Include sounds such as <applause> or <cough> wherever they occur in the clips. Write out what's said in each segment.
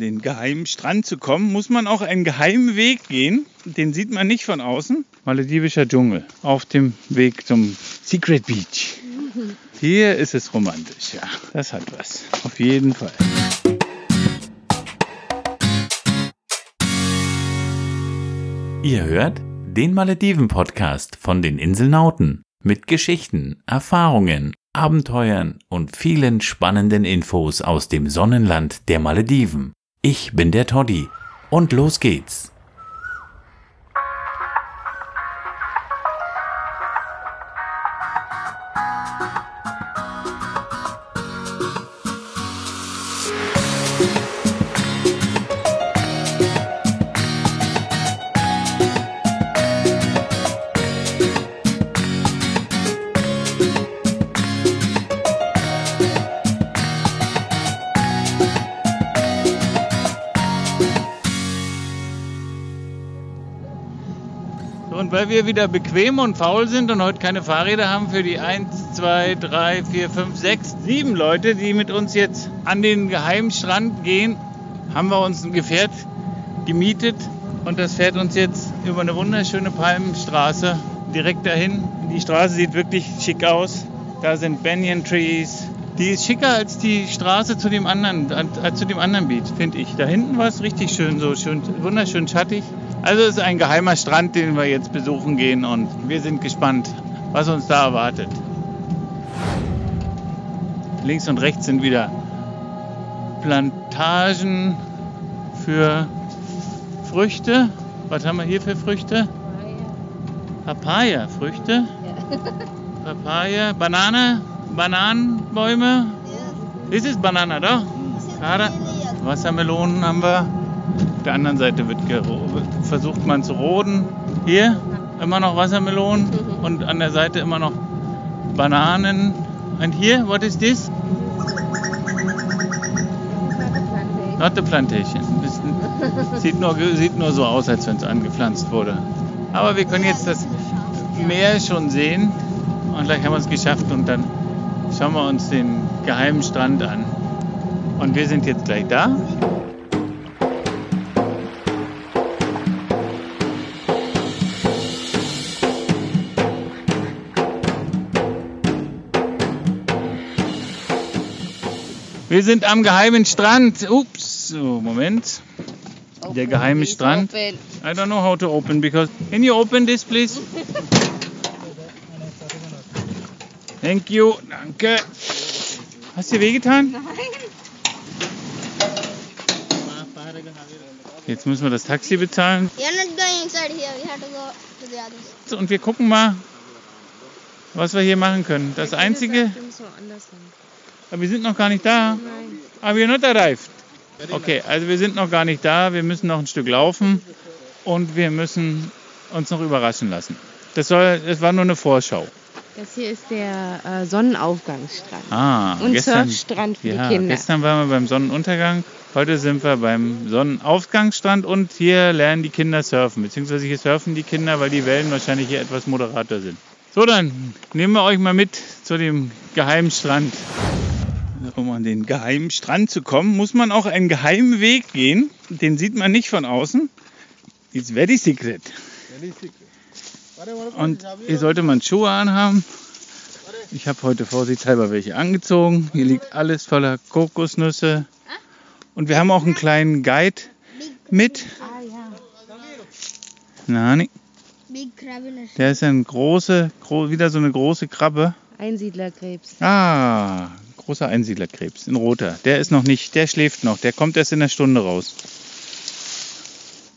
den geheimen Strand zu kommen, muss man auch einen geheimen Weg gehen. Den sieht man nicht von außen. Maledivischer Dschungel auf dem Weg zum Secret Beach. Hier ist es romantisch, ja. Das hat was. Auf jeden Fall. Ihr hört den Malediven-Podcast von den Inselnauten mit Geschichten, Erfahrungen, Abenteuern und vielen spannenden Infos aus dem Sonnenland der Malediven. Ich bin der Toddy und los geht's. Und weil wir wieder bequem und faul sind und heute keine Fahrräder haben für die 1, 2, 3, 4, 5, 6, 7 Leute, die mit uns jetzt an den geheimen Strand gehen, haben wir uns ein Gefährt gemietet und das fährt uns jetzt über eine wunderschöne Palmenstraße direkt dahin. Die Straße sieht wirklich schick aus. Da sind Banyan Trees. Die ist schicker als die Straße zu dem anderen, als zu dem anderen Beach, finde ich. Da hinten war es richtig schön, so schön, wunderschön schattig. Also es ist ein geheimer Strand, den wir jetzt besuchen gehen und wir sind gespannt, was uns da erwartet. Links und rechts sind wieder Plantagen für Früchte. Was haben wir hier für Früchte? Papaya-Früchte. <laughs> Papaya, Banane, Bananenbäume. This is Banana, doch? Gerade. Wassermelonen haben wir. Auf der anderen Seite wird versucht man zu roden. Hier immer noch Wassermelonen und an der Seite immer noch Bananen. Und hier, what is this? Not the plantation. Sieht nur, sieht nur so aus, als wenn es angepflanzt wurde. Aber wir können jetzt das Meer schon sehen und gleich haben wir es geschafft und dann schauen wir uns den geheimen Strand an. Und wir sind jetzt gleich da. Wir sind am geheimen Strand. Ups, so, Moment. Der geheime Strand. I don't know how to open because. Can you open this, please? Thank you. Danke. Hast dir wehgetan? Nein. Jetzt müssen wir das Taxi bezahlen. Und wir gucken mal, was wir hier machen können. Das Einzige. Aber wir sind noch gar nicht da. Aber wir not arrived. Okay, also wir sind noch gar nicht da. Wir müssen noch ein Stück laufen und wir müssen uns noch überraschen lassen. Das, soll, das war nur eine Vorschau. Das hier ist der äh, Sonnenaufgangsstrand. Ah, Und gestern, Surfstrand für ja, die Kinder. gestern waren wir beim Sonnenuntergang. Heute sind wir beim Sonnenaufgangsstrand und hier lernen die Kinder surfen. Beziehungsweise hier surfen die Kinder, weil die Wellen wahrscheinlich hier etwas moderater sind. So, dann nehmen wir euch mal mit zu dem geheimen Strand. Um an den geheimen Strand zu kommen, muss man auch einen geheimen Weg gehen. Den sieht man nicht von außen. It's very secret. Und hier sollte man Schuhe anhaben. Ich habe heute vorsichtshalber welche angezogen. Hier liegt alles voller Kokosnüsse. Und wir haben auch einen kleinen Guide mit. Ah. Nani, der ist ein große, gro wieder so eine große Krabbe. Einsiedlerkrebs. Ah, großer Einsiedlerkrebs, ein roter. Der ist noch nicht, der schläft noch. Der kommt erst in der Stunde raus.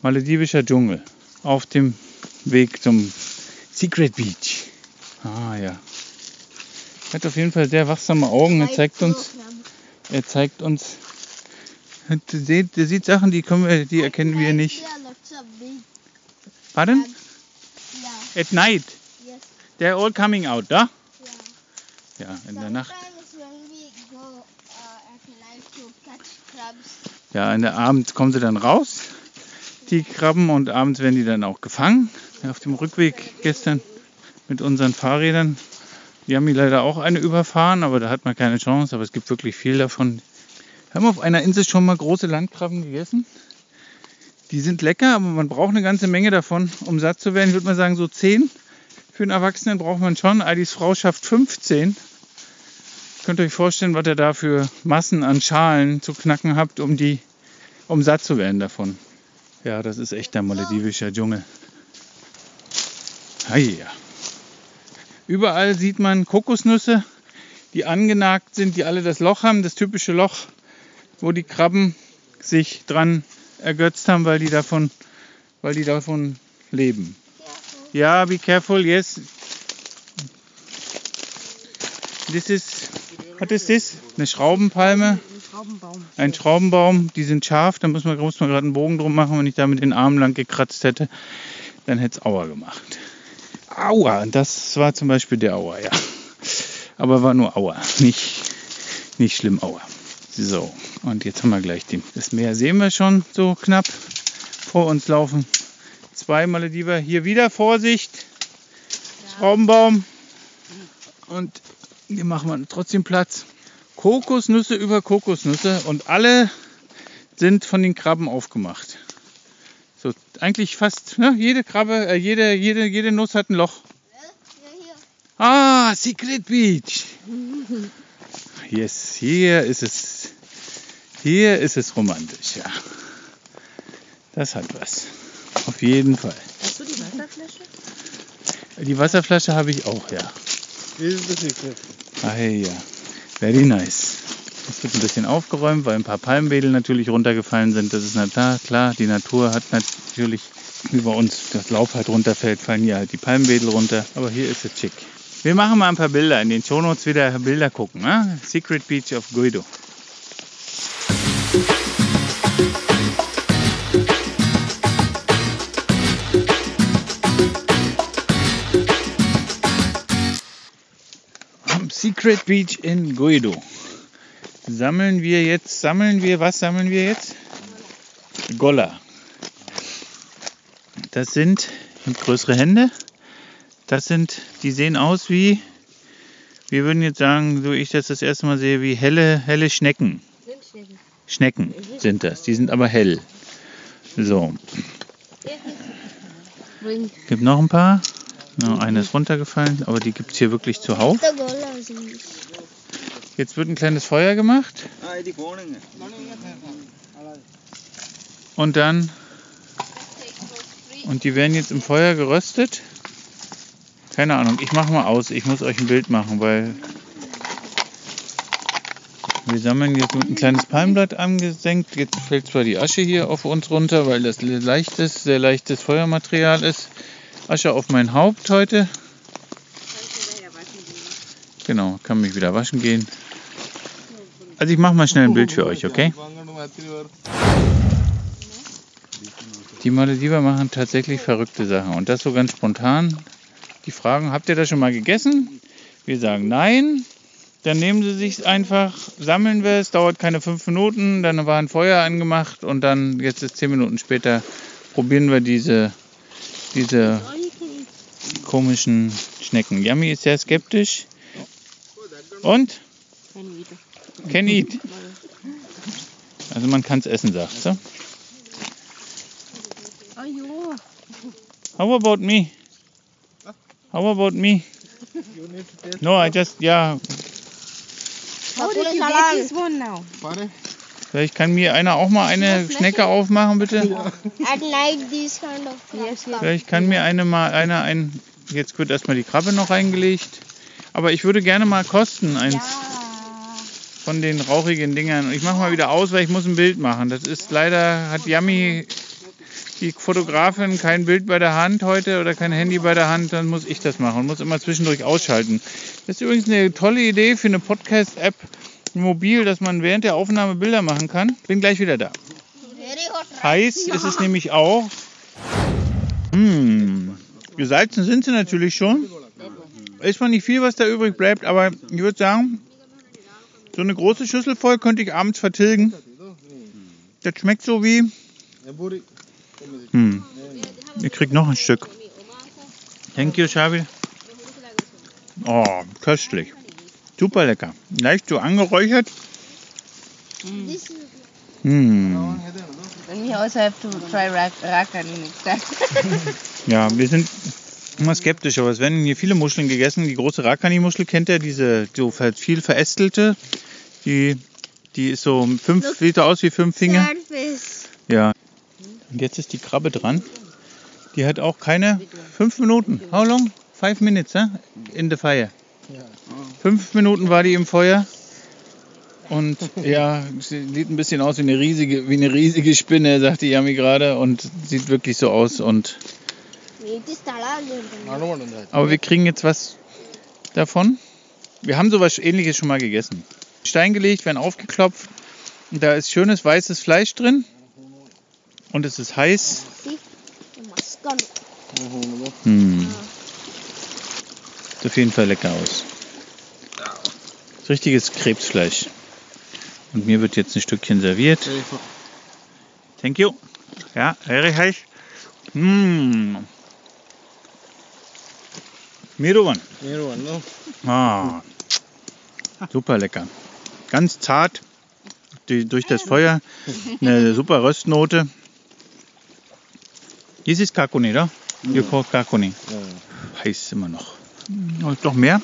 Maledivischer Dschungel auf dem Weg zum Secret Beach. Ah ja. Er hat auf jeden Fall sehr wachsame Augen. Er zeigt uns, er zeigt uns. Der sieht, der sieht Sachen, die, können wir, die erkennen wir nicht. Pardon? Yeah. At night. Yes. They're all coming out, da? Yeah. Ja, in der Nacht. Crabs, Ja, in der Abend kommen sie dann raus, die Krabben, und abends werden die dann auch gefangen. Auf dem Rückweg gestern mit unseren Fahrrädern. Die haben hier leider auch eine überfahren, aber da hat man keine Chance. Aber es gibt wirklich viel davon. Haben wir auf einer Insel schon mal große Landkrabben gegessen? Die sind lecker, aber man braucht eine ganze Menge davon, um satt zu werden. Ich würde mal sagen, so 10 für einen Erwachsenen braucht man schon. Adis Frau schafft 15. Könnt ihr euch vorstellen, was ihr da für Massen an Schalen zu knacken habt, um die, um satt zu werden davon. Ja, das ist echt der maledivischer Dschungel. Heia. Überall sieht man Kokosnüsse, die angenagt sind, die alle das Loch haben, das typische Loch, wo die Krabben sich dran ergötzt haben, weil die davon, weil die davon leben. Ja, be careful, yes. This is, what is this? Eine Schraubenpalme, ein Schraubenbaum, die sind scharf, da muss man, man gerade einen Bogen drum machen, wenn ich da mit den Armen lang gekratzt hätte, dann hätte es Aua gemacht. Aua, und das war zum Beispiel der Aua, ja. Aber war nur Aua, nicht, nicht schlimm Aua. So, und jetzt haben wir gleich die, das Meer sehen wir schon so knapp vor uns laufen. Zwei Malediver. Hier wieder Vorsicht. Schraubenbaum. Und hier machen wir trotzdem Platz. Kokosnüsse über Kokosnüsse und alle sind von den Krabben aufgemacht. So, eigentlich fast ne, jede Krabbe, äh, jede, jede, jede Nuss hat ein Loch. Ja, hier. Ah, Secret Beach. <laughs> Yes, hier ist es. Hier ist es romantisch, ja. Das hat was. Auf jeden Fall. Hast du die Wasserflasche? Die Wasserflasche habe ich auch, ja. This is the secret. Ah, ja. Very nice. Wird ein bisschen aufgeräumt, weil ein paar Palmwedel natürlich runtergefallen sind. Das ist na klar, klar. Die Natur hat natürlich, bei uns das Laub halt runterfällt, fallen hier halt die Palmwedel runter. Aber hier ist es schick. Wir machen mal ein paar Bilder. In den Shownotes wieder Bilder gucken. Ne? Secret Beach of Guido. Secret Beach in Guido sammeln wir jetzt, sammeln wir, was sammeln wir jetzt? Golla. Das sind größere Hände. Das sind, die sehen aus wie, wir würden jetzt sagen, so ich das das erste Mal sehe, wie helle, helle Schnecken. Schnecken sind das. Die sind aber hell. So, gibt noch ein paar. Ja, eine ist runtergefallen, aber die gibt es hier wirklich zuhauf. Jetzt wird ein kleines Feuer gemacht und dann und die werden jetzt im Feuer geröstet. Keine Ahnung, ich mache mal aus. Ich muss euch ein Bild machen, weil wir sammeln jetzt mit ein kleines Palmblatt angesenkt. Jetzt fällt zwar die Asche hier auf uns runter, weil das leichtes, sehr leichtes Feuermaterial ist. Asche auf mein Haupt heute. Genau, kann mich wieder waschen gehen. Also ich mache mal schnell ein Bild für euch, okay? Die Malediver machen tatsächlich verrückte Sachen und das so ganz spontan. Die fragen, habt ihr das schon mal gegessen? Wir sagen nein. Dann nehmen sie sich einfach, sammeln wir es, dauert keine fünf Minuten, dann war ein Feuer angemacht und dann, jetzt ist zehn Minuten später, probieren wir diese, diese komischen Schnecken. Yummy ist sehr skeptisch. Und? Can eat. Also man kann es essen, sagt sie. How about me? How about me? No, I just, ja, How did you get this one now? Pare? vielleicht kann mir einer auch mal eine Schnecke aufmachen, bitte. At night, these kind of Yes, yes. Vielleicht kann mir eine mal, einer ein, jetzt wird erstmal die Krabbe noch reingelegt. Aber ich würde gerne mal kosten, eins von den rauchigen Dingern. Ich mache mal wieder aus, weil ich muss ein Bild machen. Das ist leider, hat Yami, die Fotografin, kein Bild bei der Hand heute oder kein Handy bei der Hand, dann muss ich das machen und muss immer zwischendurch ausschalten. Das ist übrigens eine tolle Idee für eine Podcast-App mobil, dass man während der Aufnahme Bilder machen kann. Bin gleich wieder da. Heiß ist es nämlich auch. Hm, gesalzen sind sie natürlich schon. Ist zwar nicht viel, was da übrig bleibt, aber ich würde sagen, so eine große Schüssel voll könnte ich abends vertilgen. Das schmeckt so wie. Hm. Ihr kriegt noch ein Stück. Thank you, Shabi. Oh, köstlich. Super lecker. Leicht so angeräuchert. Hm. And we also have to try next time. Ja, wir sind immer skeptisch, aber es werden hier viele Muscheln gegessen. Die große Rakani-Muschel kennt ihr, diese so halt viel verästelte. Die, die ist so fünf, sieht so aus wie fünf Finger. Ja. Und jetzt ist die Krabbe dran. Die hat auch keine fünf Minuten. How long? Five minutes, eh? In the fire. Fünf Minuten war die im Feuer. Und ja, sie sieht ein bisschen aus wie eine riesige, wie eine riesige Spinne, sagte Yami gerade. Und sieht wirklich so aus. Und It is tala again. Aber wir kriegen jetzt was davon. Wir haben sowas ähnliches schon mal gegessen. Stein gelegt, werden aufgeklopft. Und da ist schönes weißes Fleisch drin. Und es ist heiß. Hm. Sieht auf jeden Fall lecker aus. Das richtiges Krebsfleisch. Und mir wird jetzt ein Stückchen serviert. Thank you. Ja, very heiß. Hm. Mirovan. Ah, super lecker. Ganz zart die, durch das Feuer. Eine super Röstnote. This is Kakuni, oder? You call Kakuni. Heiß immer noch. Ist doch mehr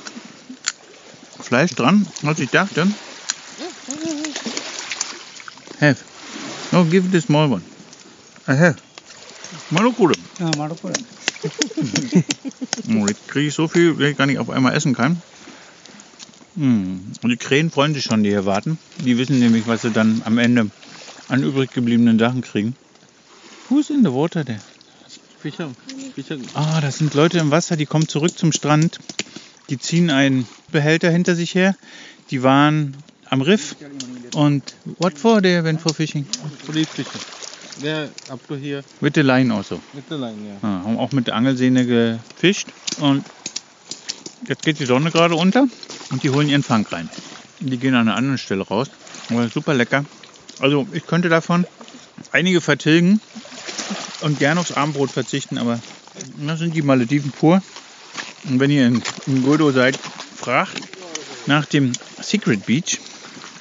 Fleisch dran, als ich dachte. Have. No, give the small one. I have. Malokure. Oh, jetzt kriege ich so viel, wie ich gar nicht auf einmal essen kann. Hm. Und die Krähen freuen sich schon, die hier warten. Die wissen nämlich, was sie dann am Ende an übrig gebliebenen Sachen kriegen. Who's in the water there? Fischer. Fischer. Ah, das sind Leute im Wasser, die kommen zurück zum Strand. Die ziehen einen Behälter hinter sich her. Die waren am Riff. Und what for they went for fishing? Police Fischer. Der up to here With the line also. with the line, ja. Ah, haben auch mit der Angelsehne gefischt. Und jetzt geht die Sonne gerade unter und die holen ihren Fang rein. Die gehen an einer anderen Stelle raus. Aber super lecker. Also ich könnte davon einige vertilgen und gerne aufs Abendbrot verzichten, aber das sind die Malediven pur. Und wenn ihr in, in Guldo seid, fragt nach dem Secret Beach.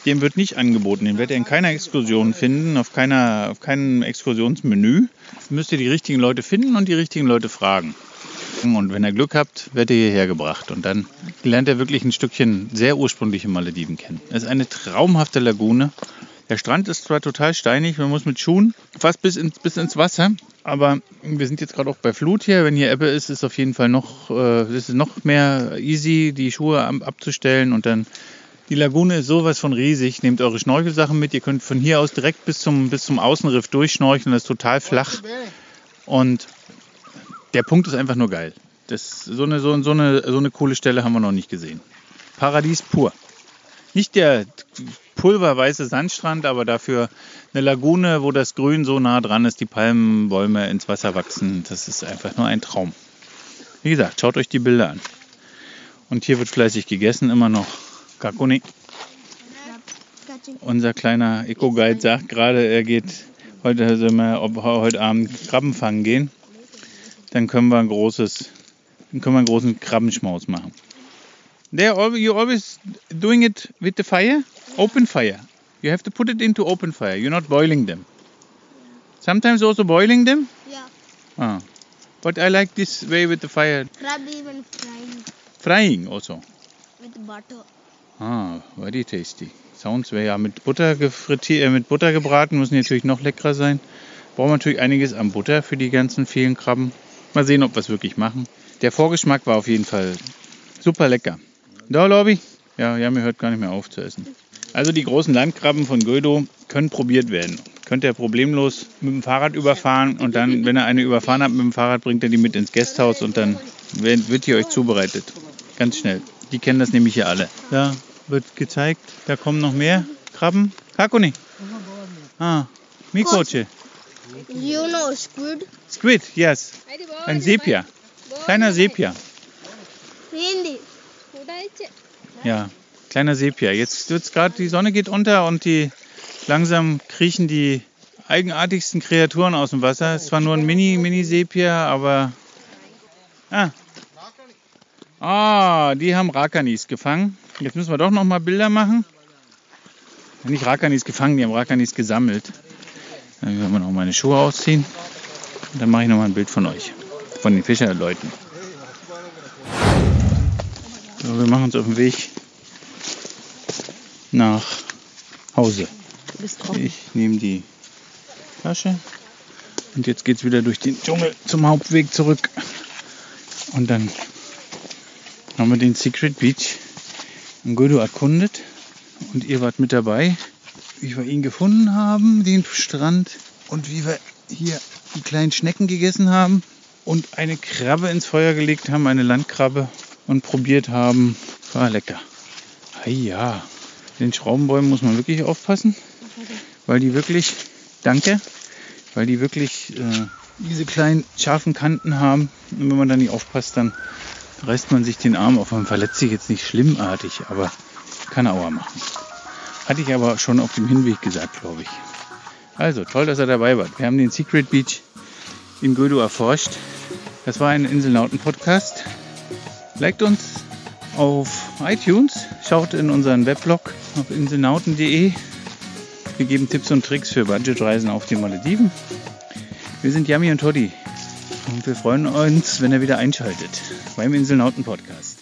Dem wird nicht angeboten. Den werdet ihr in keiner Exkursion finden, auf, keiner, auf keinem Exkursionsmenü. Müsst ihr die richtigen Leute finden und die richtigen Leute fragen. Und wenn ihr Glück habt, werdet ihr hierher gebracht. Und dann lernt ihr wirklich ein Stückchen sehr ursprüngliche Malediven kennen. Es ist eine traumhafte Lagune. Der Strand ist zwar total steinig, man muss mit Schuhen fast bis ins, bis ins Wasser. Aber wir sind jetzt gerade auch bei Flut hier. Wenn hier Ebbe ist, ist auf jeden Fall noch, äh, ist es noch mehr easy, die Schuhe ab- abzustellen. Und dann die Lagune ist sowas von riesig. Nehmt eure Schnorchelsachen mit. Ihr könnt von hier aus direkt bis zum, bis zum Außenriff durchschnorcheln. Das ist total flach. Und der Punkt ist einfach nur geil. Das, so, eine, so, so, eine, so eine coole Stelle haben wir noch nicht gesehen. Paradies pur. Nicht der pulverweiße Sandstrand, aber dafür eine Lagune, wo das Grün so nah dran ist, die Palmenbäume ins Wasser wachsen. Das ist einfach nur ein Traum. Wie gesagt, schaut euch die Bilder an. Und hier wird fleißig gegessen, immer noch. Kakuni. Unser kleiner Eco-Guide sagt gerade, er geht heute, sollen wir ob, heute Abend Krabben fangen gehen. Dann können wir ein großes, dann können wir einen großen Krabbenschmaus machen. There, you always doing it with the fire? Open fire. You have to put it into open fire. You're not boiling them. Sometimes also boiling them. Yeah. Ah. But I like this way with the fire. Crab even frying Frying also. with butter. Ah, very tasty. Sounds very, ja, mit Butter, gefrittiert, äh, mit Butter gebraten, müssen die natürlich noch leckerer sein. Brauchen wir natürlich einiges an Butter für die ganzen vielen Krabben. Mal sehen, ob wir es wirklich machen. Der Vorgeschmack war auf jeden Fall super lecker. Da, Lobby? Ja, ja, mir hört gar nicht mehr auf zu essen. Also die großen Landkrabben von Gödo können probiert werden. Könnt ihr problemlos mit dem Fahrrad überfahren und dann, wenn ihr eine überfahren habt mit dem Fahrrad, bringt ihr die mit ins Gasthaus und dann wird die euch zubereitet. Ganz schnell. Die kennen das nämlich hier alle. Da wird gezeigt, da kommen noch mehr Krabben. Kakuni. Ah, Mikoche. You know squid? Squid, yes. Ein Sepia. Kleiner Sepia. Ja, kleiner Sepia. Jetzt wird's gerade, die Sonne geht unter und die langsam kriechen die eigenartigsten Kreaturen aus dem Wasser. Es war nur ein Mini, Mini-Sepia, aber. Ah. Ah, die haben Rakanis gefangen. Jetzt müssen wir doch noch mal Bilder machen. Nicht Rakanis gefangen, die haben Rakanis gesammelt. Dann werden wir noch meine Schuhe ausziehen. Und dann mache ich noch mal ein Bild von euch. Von den Fischerleuten. So, wir machen uns auf den Weg nach Hause. Ich nehme die Tasche und jetzt geht's wieder durch den Dschungel zum Hauptweg zurück. Und dann haben wir den Secret Beach in Godo erkundet und ihr wart mit dabei, wie wir ihn gefunden haben, den Strand. Und wie wir hier die kleinen Schnecken gegessen haben. Und eine Krabbe ins Feuer gelegt haben, eine Landkrabbe. Und probiert haben. War lecker. Ah ja, den Schraubenbäumen muss man wirklich aufpassen, weil die wirklich, danke, weil die wirklich äh, diese kleinen scharfen Kanten haben. Und wenn man da nicht aufpasst, dann reißt man sich den Arm auf. Man verletzt sich jetzt nicht schlimmartig, aber kann Aua machen. Hatte ich aber schon auf dem Hinweg gesagt, glaube ich. Also, toll, dass er dabei war. Wir haben den Secret Beach in Gödo erforscht. Das war ein Inselnauten-Podcast. Liked uns auf iTunes, schaut in unseren Weblog auf inselnauten.de. Wir geben Tipps und Tricks für Budgetreisen auf den Malediven. Wir sind Yami und Toddy und wir freuen uns, wenn ihr wieder einschaltet beim Inselnauten Podcast.